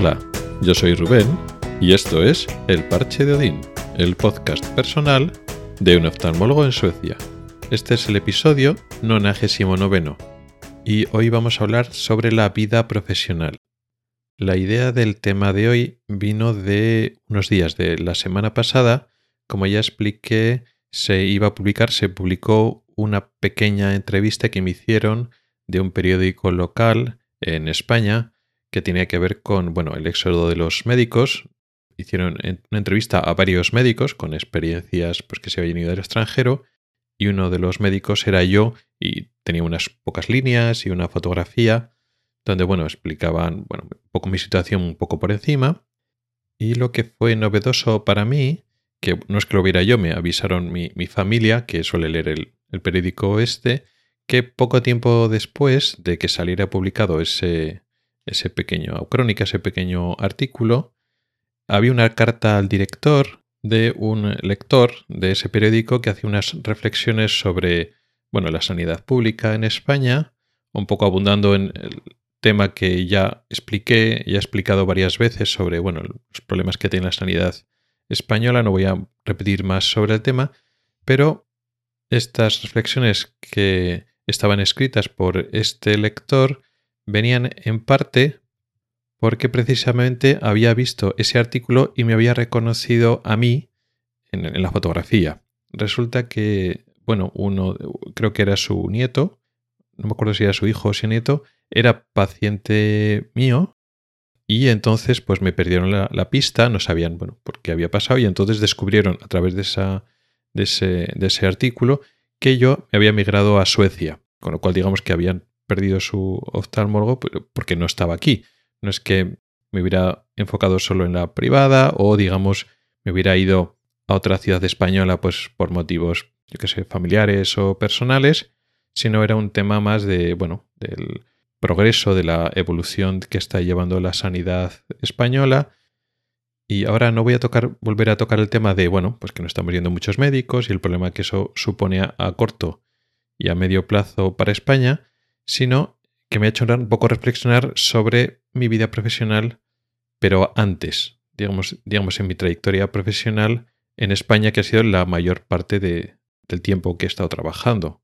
Hola, yo soy Rubén y esto es El Parche de Odín, el podcast personal de un oftalmólogo en Suecia. Este es el episodio 99 y hoy vamos a hablar sobre la vida profesional. La idea del tema de hoy vino de unos días de la semana pasada. Como ya expliqué, se iba a publicar, se publicó una pequeña entrevista que me hicieron de un periódico local en España que tenía que ver con bueno, el éxodo de los médicos. Hicieron una entrevista a varios médicos con experiencias pues, que se habían ido al extranjero y uno de los médicos era yo y tenía unas pocas líneas y una fotografía donde, bueno, explicaban, bueno, un poco mi situación un poco por encima. Y lo que fue novedoso para mí, que no es que lo viera yo, me avisaron mi, familia, que suele leer el, el, periódico este, que poco tiempo después de que saliera publicado ese, ese pequeño crónica, ese pequeño artículo, había una carta al director de un lector de ese periódico que hacía unas reflexiones sobre bueno, la sanidad pública en España, un poco abundando en el tema que ya expliqué, ya he explicado varias veces sobre bueno, los problemas que tiene la sanidad española, no voy a repetir más sobre el tema, pero estas reflexiones que estaban escritas por este lector venían en parte porque precisamente había visto ese artículo y me había reconocido a mí en, la fotografía. Resulta que, bueno, uno, creo que era su nieto, no me acuerdo si era su hijo o su nieto, era paciente mío y entonces pues me perdieron la, pista, no sabían, bueno, por qué había pasado y entonces descubrieron a través de, esa, de, ese, de ese artículo que yo me había migrado a Suecia, con lo cual digamos que habían perdido su oftalmólogo porque no estaba aquí. No es que me hubiera enfocado solo en la privada o, digamos, me hubiera ido a otra ciudad española pues por motivos, yo que sé, familiares o personales, sino era un tema más de, bueno, del progreso, de la evolución que está llevando la sanidad española. Y ahora no voy a tocar, volver a tocar el tema de, bueno, pues que no estamos viendo muchos médicos y el problema que eso supone a corto y a medio plazo para España, sino que me ha hecho un poco reflexionar sobre mi vida profesional, pero antes, digamos, digamos en mi trayectoria profesional en España, que ha sido la mayor parte de, del tiempo que he estado trabajando.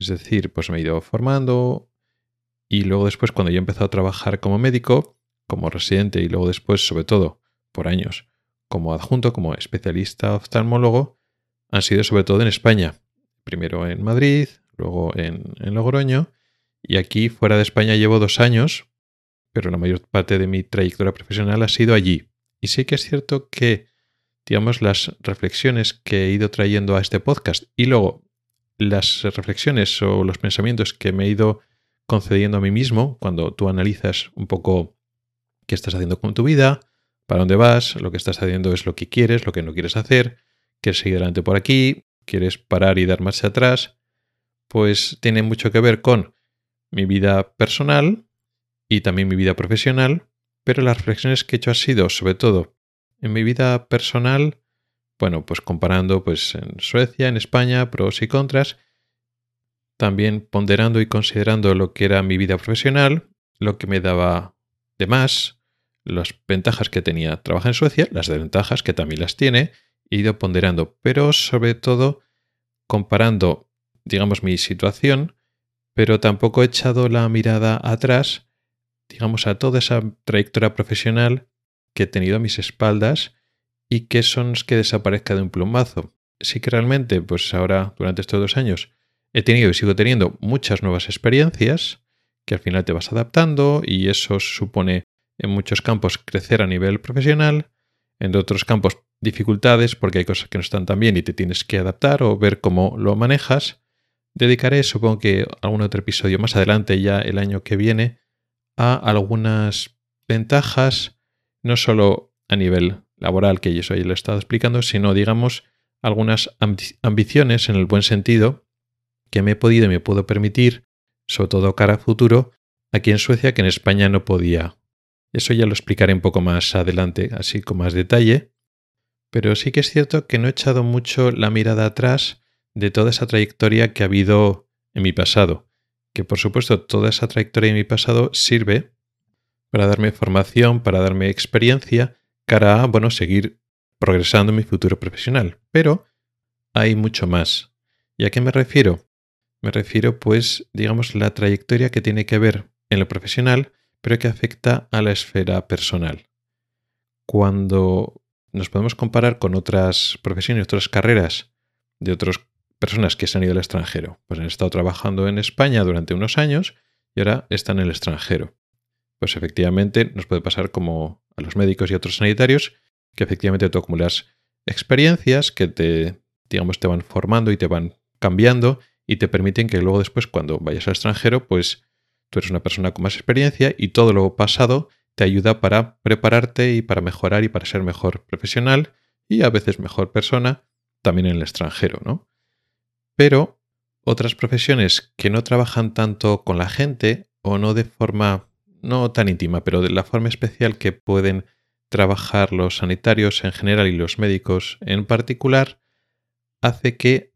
Es decir, pues me he ido formando y luego después cuando yo he empezado a trabajar como médico, como residente y luego después, sobre todo, por años, como adjunto, como especialista oftalmólogo, han sido sobre todo en España. Primero en Madrid, luego en, en Logroño y aquí, fuera de España, llevo dos años, pero la mayor parte de mi trayectoria profesional ha sido allí. Y sí que es cierto que, digamos, las reflexiones que he ido trayendo a este podcast y luego las reflexiones o los pensamientos que me he ido concediendo a mí mismo cuando tú analizas un poco qué estás haciendo con tu vida, para dónde vas, lo que estás haciendo es lo que quieres, lo que no quieres hacer, quieres seguir adelante por aquí, quieres parar y dar marcha atrás, pues tiene mucho que ver con mi vida personal y también mi vida profesional, pero las reflexiones que he hecho han sido sobre todo en mi vida personal, bueno, pues comparando pues en Suecia, en España, pros y contras, también ponderando y considerando lo que era mi vida profesional, lo que me daba de más, las ventajas que tenía trabajar en Suecia, las desventajas que también las tiene, he ido ponderando, pero sobre todo comparando, digamos, mi situación pero tampoco he echado la mirada atrás, digamos, a toda esa trayectoria profesional que he tenido a mis espaldas y que son que desaparezca de un plumazo. Sí que realmente, pues ahora, durante estos dos años, he tenido y sigo teniendo muchas nuevas experiencias que al final te vas adaptando y eso supone en muchos campos crecer a nivel profesional, en otros campos dificultades porque hay cosas que no están tan bien y te tienes que adaptar o ver cómo lo manejas Dedicaré, supongo que algún otro episodio más adelante, ya el año que viene, a algunas ventajas, no solo a nivel laboral, que yo ya lo he estado explicando, sino, digamos, algunas ambiciones en el buen sentido que me he podido y me puedo permitir, sobre todo cara a futuro, aquí en Suecia, que en España no podía. Eso ya lo explicaré un poco más adelante, así con más detalle. Pero sí que es cierto que no he echado mucho la mirada atrás de toda esa trayectoria que ha habido en mi pasado. Que por supuesto toda esa trayectoria en mi pasado sirve para darme formación, para darme experiencia, cara a, bueno, seguir progresando en mi futuro profesional. Pero hay mucho más. ¿Y a qué me refiero? Me refiero, pues, digamos, la trayectoria que tiene que ver en lo profesional, pero que afecta a la esfera personal. Cuando nos podemos comparar con otras profesiones, otras carreras de otras personas que se han ido al extranjero, pues han estado trabajando en España durante unos años y ahora están en el extranjero. Pues efectivamente nos puede pasar como a los médicos y otros sanitarios, que efectivamente tú acumulas experiencias que te, digamos, te van formando y te van cambiando y te permiten que luego después cuando vayas al extranjero, pues tú eres una persona con más experiencia y todo lo pasado te ayuda para prepararte y para mejorar y para ser mejor profesional y a veces mejor persona también en el extranjero, ¿no? Pero otras profesiones que no trabajan tanto con la gente o no de forma no tan íntima, pero de la forma especial que pueden trabajar los sanitarios en general y los médicos en particular, hace que,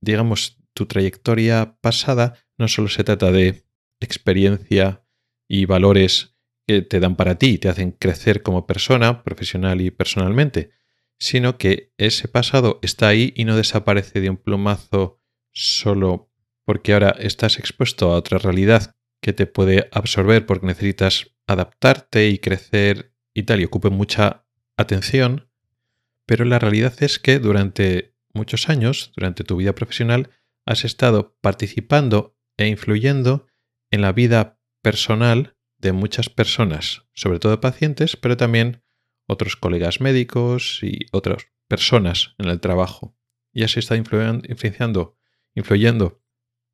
digamos, tu trayectoria pasada no solo se trata de experiencia y valores que te dan para ti y te hacen crecer como persona, profesional y personalmente, sino que ese pasado está ahí y no desaparece de un plumazo solo porque ahora estás expuesto a otra realidad que te puede absorber porque necesitas adaptarte y crecer y tal y ocupe mucha atención, pero la realidad es que durante muchos años, durante tu vida profesional, has estado participando e influyendo en la vida personal de muchas personas, sobre todo pacientes, pero también otros colegas médicos y otras personas en el trabajo. Y así está influenciando, influyendo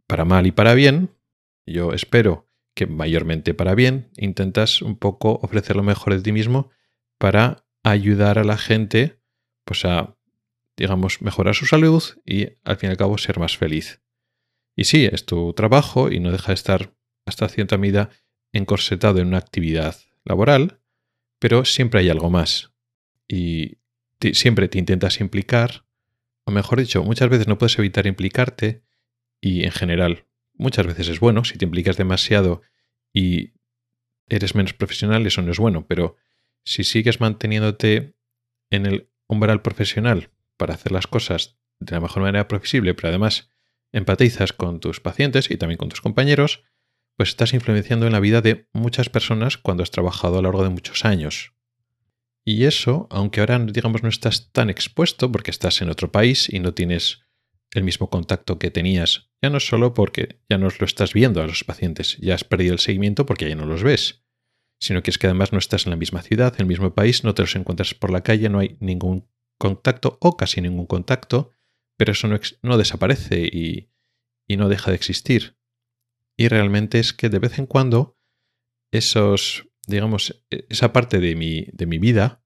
para mal y para bien. Yo espero que mayormente para bien. Intentas un poco ofrecer lo mejor de ti mismo para ayudar a la gente pues a, digamos, mejorar su salud y al fin y al cabo ser más feliz. Y sí, es tu trabajo y no deja de estar hasta cierta medida encorsetado en una actividad laboral, pero siempre hay algo más. Y siempre te intentas implicar, o mejor dicho, muchas veces no puedes evitar implicarte y en general muchas veces es bueno, si te implicas demasiado y eres menos profesional, eso no es bueno, pero si sigues manteniéndote en el umbral profesional para hacer las cosas de la mejor manera posible, pero además empatizas con tus pacientes y también con tus compañeros, pues estás influenciando en la vida de muchas personas cuando has trabajado a lo largo de muchos años. Y eso, aunque ahora digamos no estás tan expuesto porque estás en otro país y no tienes el mismo contacto que tenías, ya no solo porque ya no lo estás viendo a los pacientes, ya has perdido el seguimiento porque ya no los ves, sino que es que además no estás en la misma ciudad, en el mismo país, no te los encuentras por la calle, no hay ningún contacto o casi ningún contacto, pero eso no, desaparece y, y no deja de existir. Y realmente es que de vez en cuando esos, digamos, e, esa parte de mi, de mi vida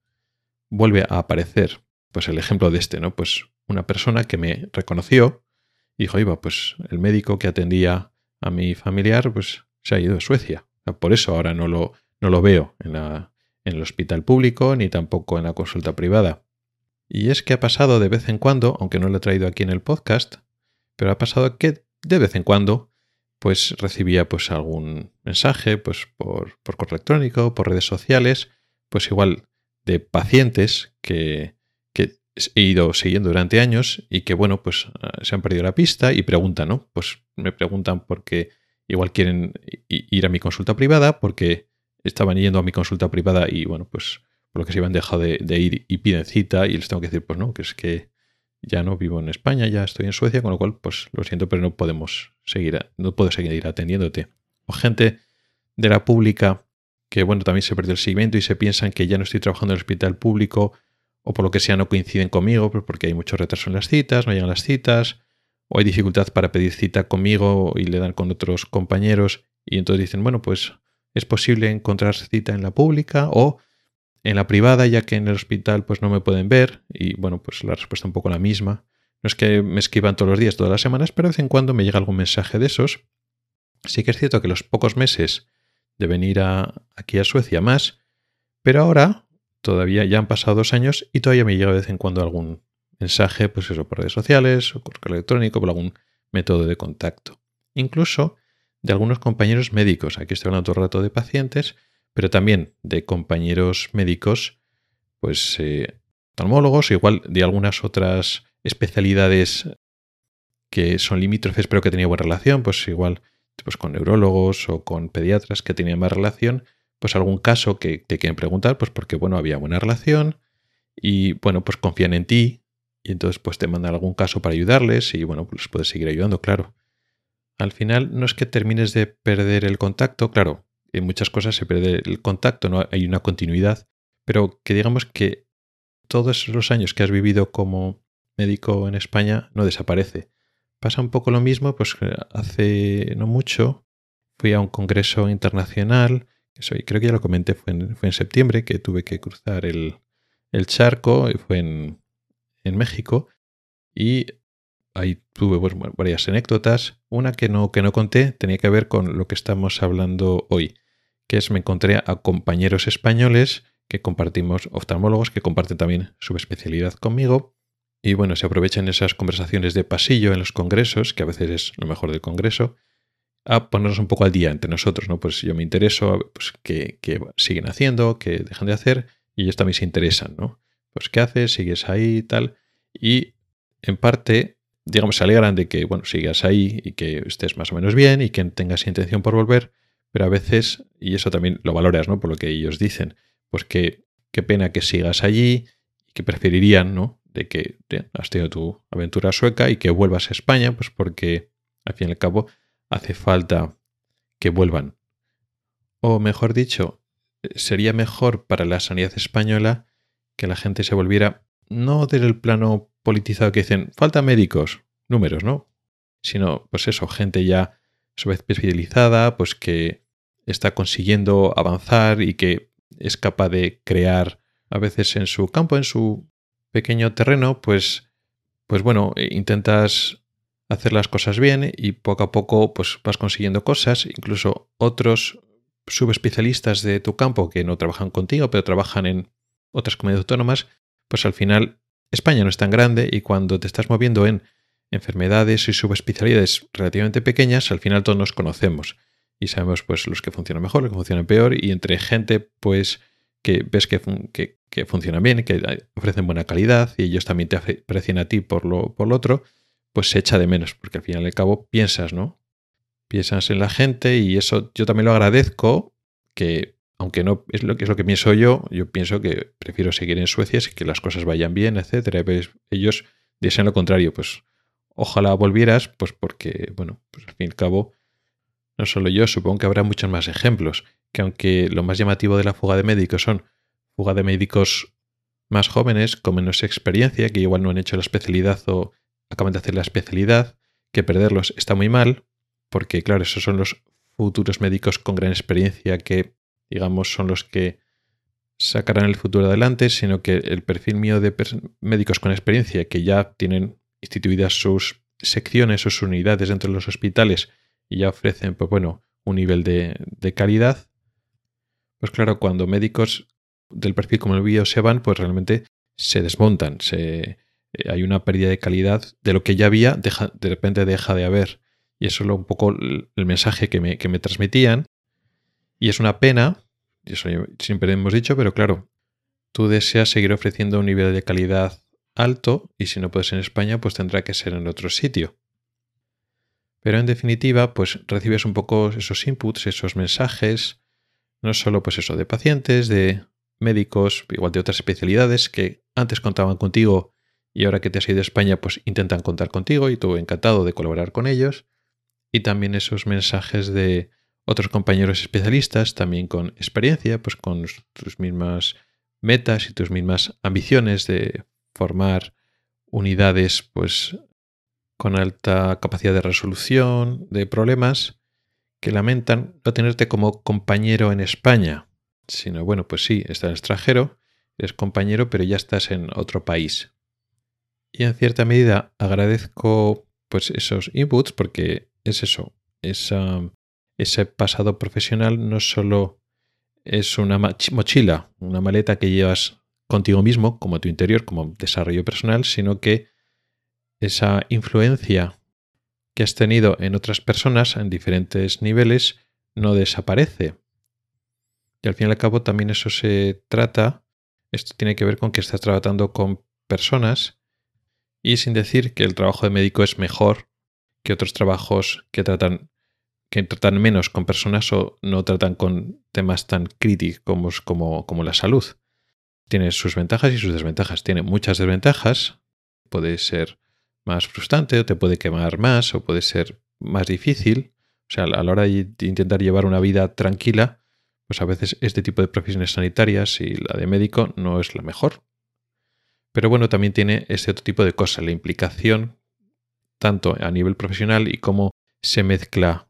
vuelve a aparecer. Pues el ejemplo de este, ¿no? Pues una persona que me reconoció y dijo, iba, pues el médico que atendía a mi familiar, pues se ha ido a Suecia. Por eso ahora no lo, no lo veo en, la, en el hospital público ni tampoco en la consulta privada. Y es que ha pasado de vez en cuando, aunque no lo he traído aquí en el podcast, pero ha pasado que de vez en cuando pues recibía pues algún mensaje pues por, por correo electrónico, por redes sociales, pues igual de pacientes que, que he ido siguiendo durante años y que bueno pues ah, se han perdido la pista y preguntan, ¿no? Pues me preguntan porque igual quieren ir a mi consulta privada porque estaban yendo a mi consulta privada y bueno pues por lo que se iban dejado de, de ir y piden cita y les tengo que decir pues no, que es que ya no vivo en España, ya estoy en Suecia, con lo cual, pues lo siento, pero no podemos seguir, no puedo seguir atendiéndote. O gente de la pública que, bueno, también se perdió el seguimiento y se piensan que ya no estoy trabajando en el hospital público o por lo que sea no coinciden conmigo, pues, porque hay mucho retraso en las citas, no llegan las citas, o hay dificultad para pedir cita conmigo y le dan con otros compañeros y entonces dicen, bueno, pues es posible encontrar cita en la pública o en la privada, ya que en el hospital pues no me pueden ver y bueno, pues la respuesta es un poco la misma. No es que me escriban todos los días, todas las semanas, pero de vez en cuando me llega algún mensaje de esos. Sí que es cierto que los pocos meses de venir aquí a Suecia más, pero ahora todavía ya han pasado dos años y todavía me llega de vez en cuando algún mensaje, pues eso, por redes sociales o correo electrónico, por algún método de contacto. Incluso de algunos compañeros médicos. Aquí estoy hablando todo el rato de pacientes, pero también de compañeros médicos, pues eh, oftalmólogos, igual de algunas otras especialidades que son limítrofes pero que tenía buena relación, pues igual pues con neurólogos o con pediatras que tenían más relación, pues algún caso que te quieren preguntar, pues porque bueno, había buena relación y bueno, pues confían en ti y entonces pues te mandan algún caso para ayudarles y bueno, pues puedes seguir ayudando, claro. Al final no es que termines de perder el contacto, claro, en muchas cosas se pierde el contacto, no hay una continuidad, pero que digamos que todos los años que has vivido como médico en España no desaparece. Pasa un poco lo mismo, pues hace no mucho fui a un congreso internacional, que soy, creo que ya lo comenté, fue en, septiembre, que tuve que cruzar el, charco, y fue en, México, y ahí tuve pues, varias anécdotas. Una que no, que no conté tenía que ver con lo que estamos hablando hoy, que es me encontré a compañeros españoles que compartimos, oftalmólogos que comparten también su especialidad conmigo, y bueno, se aprovechan esas conversaciones de pasillo en los congresos, que a veces es lo mejor del congreso, a ponernos un poco al día entre nosotros, ¿no? Pues yo me intereso, pues qué, siguen haciendo, qué dejan de hacer, y ellos también se interesan, ¿no? Pues qué haces, sigues ahí y tal. Y en parte, digamos, se alegran de que, bueno, sigas ahí y que estés más o menos bien y que tengas intención por volver, pero a veces, y eso también lo valoras, ¿no? Por lo que ellos dicen, pues que qué pena que sigas allí que preferirían, ¿no? De que has tenido tu aventura sueca y que vuelvas a España, pues porque al fin y al cabo hace falta que vuelvan. O mejor dicho, sería mejor para la sanidad española que la gente se volviera no desde el plano politizado que dicen falta médicos, números, ¿no? Sino, pues eso, gente ya especializada, pues que está consiguiendo avanzar y que es capaz de crear a veces en su campo, en su pequeño terreno, pues, pues bueno, eh, intentas hacer las cosas bien y poco a poco pues vas consiguiendo cosas, incluso otros subespecialistas de tu campo que no trabajan contigo, pero trabajan en otras comunidades autónomas, pues al final España no es tan grande y cuando te estás moviendo en enfermedades y subespecialidades relativamente pequeñas, al final todos nos conocemos y sabemos pues los que funcionan mejor, los que funcionan peor y entre gente pues que ves que, que, funcionan bien, que ofrecen buena calidad y ellos también te aprecian a ti por lo, por lo otro, pues se echa de menos, porque al final y al cabo piensas, ¿no? Piensas en la gente y eso yo también lo agradezco, que aunque no es lo que es lo que pienso yo, yo pienso que prefiero seguir en Suecia que las cosas vayan bien, etcétera. Ellos desean lo contrario, pues ojalá volvieras, pues porque, bueno, pues al fin y al cabo, no solo yo, supongo que habrá muchos más ejemplos que aunque lo más llamativo de la fuga de médicos son fuga de médicos más jóvenes con menos experiencia, que igual no han hecho la especialidad o acaban de hacer la especialidad, que perderlos está muy mal, porque claro, esos son los futuros médicos con gran experiencia que, digamos, son los que sacarán el futuro adelante, sino que el perfil mío de médicos con experiencia que ya tienen instituidas sus secciones, sus unidades dentro de los hospitales y ya ofrecen, pues bueno, un nivel de, de calidad, pues claro, cuando médicos del perfil como el mío se van, pues realmente se desmontan, se, eh, hay una pérdida de calidad de lo que ya había, de repente deja de haber. Y eso es un poco el, mensaje que me, que me, transmitían. Y es una pena, y eso siempre hemos dicho, pero claro, tú deseas seguir ofreciendo un nivel de calidad alto y si no puedes en España, pues tendrá que ser en otro sitio. Pero en definitiva, pues recibes un poco esos inputs, esos mensajes, no solo pues eso, de pacientes, de médicos, igual de otras especialidades que antes contaban contigo y ahora que te has ido a España pues intentan contar contigo y tú encantado de colaborar con ellos. Y también esos mensajes de otros compañeros especialistas, también con experiencia, pues con tus mismas metas y tus mismas ambiciones de formar unidades pues con alta capacidad de resolución de problemas que lamentan no tenerte como compañero en España, sino, bueno, pues sí, estás en extranjero, eres compañero, pero ya estás en otro país. Y en cierta medida agradezco pues esos inputs porque es eso, ese pasado profesional no solo es una mochila, una maleta que llevas contigo mismo, como tu interior, como desarrollo personal, sino que esa influencia que has tenido en otras personas en diferentes niveles no desaparece. Y al fin y al cabo también eso se trata, esto tiene que ver con que estás tratando con personas y sin decir que el trabajo de médico es mejor que otros trabajos que tratan que tratan menos con personas o no tratan con temas tan críticos como, como, la salud. Tiene sus ventajas y sus desventajas. Tiene muchas desventajas. Puede ser más frustrante o te puede quemar más o puede ser más difícil. O sea, a la hora de intentar llevar una vida tranquila, pues a veces este tipo de profesiones sanitarias y la de médico no es la mejor. Pero bueno, también tiene este otro tipo de cosas, la implicación tanto a nivel profesional y cómo se mezcla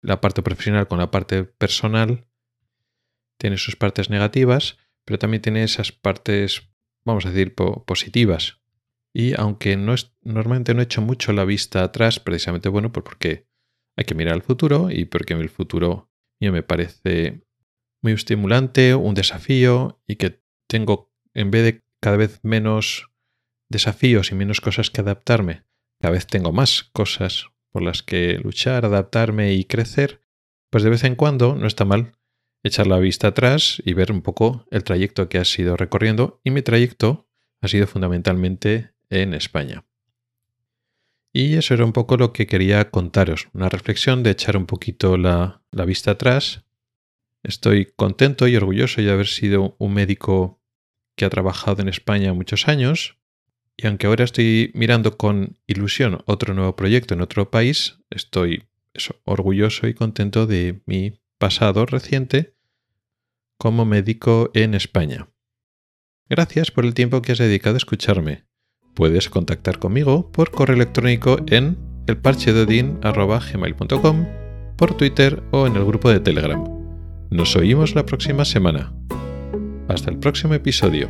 la parte profesional con la parte personal. Tiene sus partes negativas, pero también tiene esas partes, vamos a decir, positivas. Y aunque no es, normalmente no he hecho mucho la vista atrás, precisamente bueno, pues porque hay que mirar al futuro y porque el futuro mío me parece muy estimulante, un desafío y que tengo, en vez de cada vez menos desafíos y menos cosas que adaptarme, cada vez tengo más cosas por las que luchar, adaptarme y crecer, pues de vez en cuando no está mal echar la vista atrás y ver un poco el trayecto que has ido recorriendo. Y mi trayecto ha sido fundamentalmente en España. Y eso era un poco lo que quería contaros, una reflexión de echar un poquito la, vista atrás. Estoy contento y orgulloso de haber sido un médico que ha trabajado en España muchos años, y aunque ahora estoy mirando con ilusión otro nuevo proyecto en otro país, estoy orgulloso y contento de mi pasado reciente como médico en España. Gracias por el tiempo que has dedicado a escucharme. Puedes contactar conmigo por correo electrónico en elparchedodin.gmail.com, por Twitter o en el grupo de Telegram. Nos oímos la próxima semana. Hasta el próximo episodio.